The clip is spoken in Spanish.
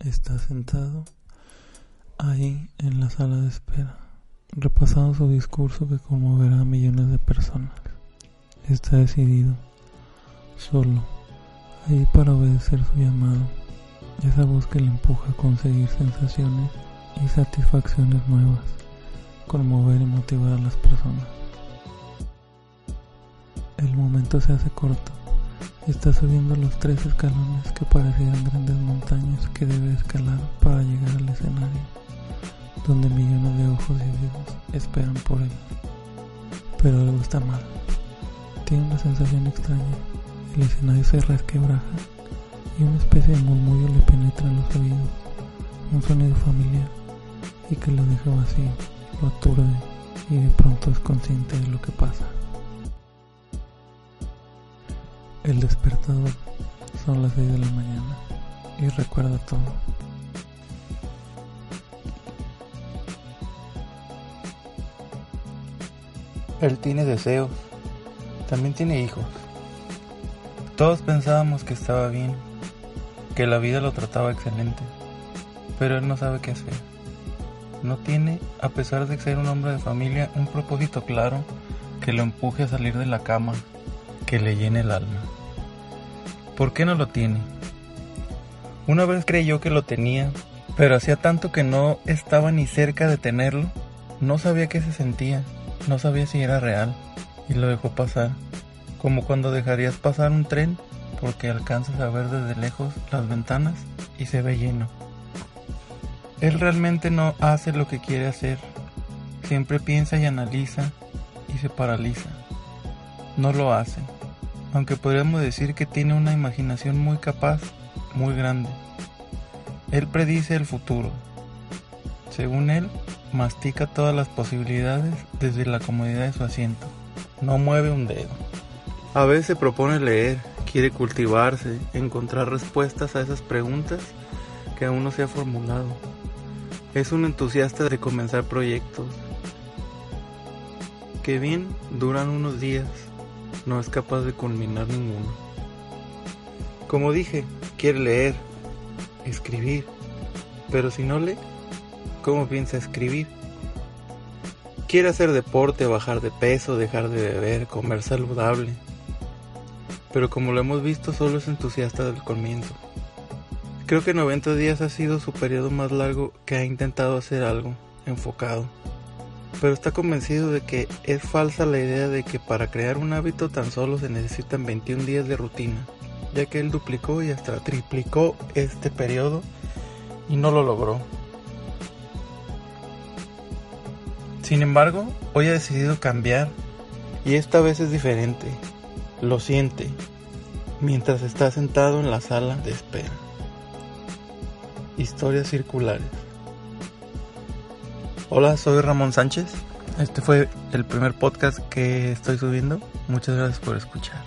está sentado ahí en la sala de espera, repasando su discurso que conmoverá a millones de personas. Está decidido, solo, ahí para obedecer su llamado, esa voz que le empuja a conseguir sensaciones y satisfacciones nuevas, conmover y motivar a las personas. El momento se hace corto Está subiendo los tres escalones que parecían grandes montañas que debe escalar para llegar al escenario, donde millones de ojos y oídos esperan por él. Pero algo está mal. Tiene una sensación extraña. El escenario se resquebraja y una especie de murmullo le penetra en los oídos. Un sonido familiar y que lo deja vacío, lo aturde y de pronto es consciente de lo que pasa. El despertador son las 6 de la mañana y recuerda todo. Él tiene deseos, también tiene hijos. Todos pensábamos que estaba bien, que la vida lo trataba excelente, pero él no sabe qué hacer. No tiene, a pesar de ser un hombre de familia, un propósito claro que lo empuje a salir de la cama que le llene el alma. ¿Por qué no lo tiene? Una vez creyó que lo tenía, pero hacía tanto que no estaba ni cerca de tenerlo, no sabía qué se sentía, no sabía si era real, y lo dejó pasar, como cuando dejarías pasar un tren porque alcanzas a ver desde lejos las ventanas y se ve lleno. Él realmente no hace lo que quiere hacer, siempre piensa y analiza y se paraliza. No lo hace aunque podríamos decir que tiene una imaginación muy capaz, muy grande. Él predice el futuro. Según él, mastica todas las posibilidades desde la comodidad de su asiento. No mueve un dedo. A veces propone leer, quiere cultivarse, encontrar respuestas a esas preguntas que aún no se ha formulado. Es un entusiasta de comenzar proyectos que bien duran unos días no es capaz de culminar ninguno. Como dije, quiere leer, escribir, pero si no lee, ¿cómo piensa escribir? Quiere hacer deporte, bajar de peso, dejar de beber, comer saludable. Pero como lo hemos visto, solo es entusiasta del comienzo. Creo que 90 días ha sido su periodo más largo que ha intentado hacer algo enfocado pero está convencido de que es falsa la idea de que para crear un hábito tan solo se necesitan 21 días de rutina, ya que él duplicó y hasta triplicó este periodo y no lo logró. Sin embargo, hoy ha decidido cambiar y esta vez es diferente. Lo siente mientras está sentado en la sala de espera. Historias circulares. Hola, soy Ramón Sánchez. Este fue el primer podcast que estoy subiendo. Muchas gracias por escuchar.